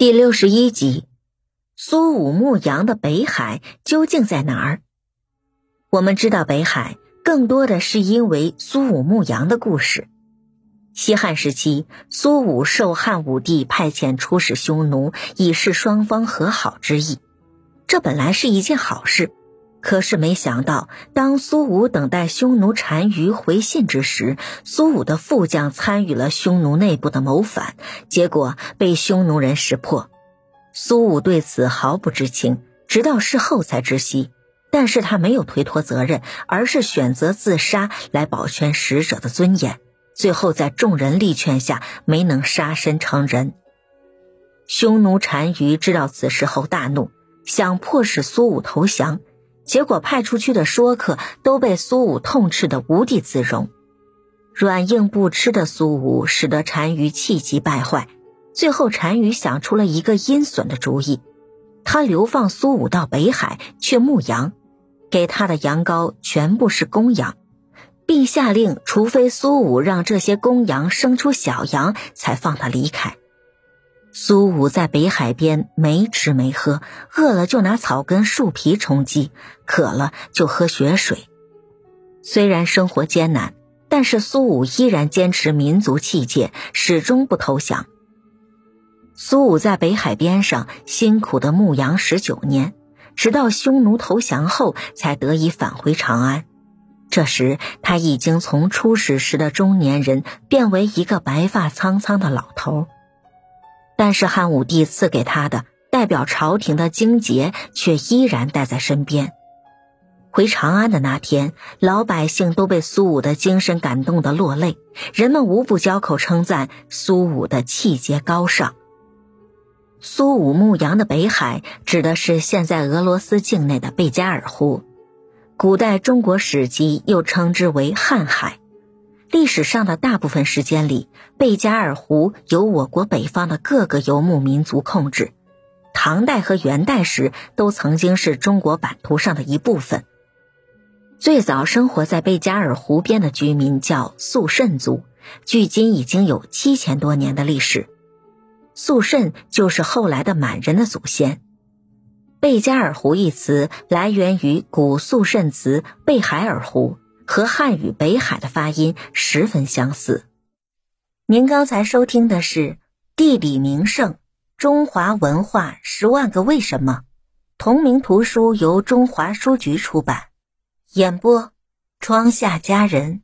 第六十一集，苏武牧羊的北海究竟在哪儿？我们知道北海，更多的是因为苏武牧羊的故事。西汉时期，苏武受汉武帝派遣出使匈奴，以示双方和好之意。这本来是一件好事，可是没想到，当苏武等待匈奴单于回信之时，苏武的副将参与了匈奴内部的谋反，结果被匈奴人识破。苏武对此毫不知情，直到事后才知悉。但是他没有推脱责任，而是选择自杀来保全使者的尊严。最后在众人力劝下，没能杀身成仁。匈奴单于知道此事后大怒。想迫使苏武投降，结果派出去的说客都被苏武痛斥得无地自容。软硬不吃的苏武使得单于气急败坏。最后，单于想出了一个阴损的主意，他流放苏武到北海去牧羊，给他的羊羔全部是公羊，并下令，除非苏武让这些公羊生出小羊，才放他离开。苏武在北海边没吃没喝，饿了就拿草根、树皮充饥，渴了就喝雪水。虽然生活艰难，但是苏武依然坚持民族气节，始终不投降。苏武在北海边上辛苦的牧羊十九年，直到匈奴投降后，才得以返回长安。这时他已经从初始时的中年人变为一个白发苍苍的老头。但是汉武帝赐给他的代表朝廷的荆节却依然带在身边。回长安的那天，老百姓都被苏武的精神感动得落泪，人们无不交口称赞苏武的气节高尚。苏武牧羊的北海，指的是现在俄罗斯境内的贝加尔湖，古代中国史籍又称之为瀚海。历史上的大部分时间里，贝加尔湖由我国北方的各个游牧民族控制。唐代和元代时，都曾经是中国版图上的一部分。最早生活在贝加尔湖边的居民叫肃慎族，距今已经有七千多年的历史。肃慎就是后来的满人的祖先。贝加尔湖一词来源于古肃慎词“贝海尔湖”。和汉语“北海”的发音十分相似。您刚才收听的是《地理名胜：中华文化十万个为什么》，同名图书由中华书局出版，演播：窗下佳人。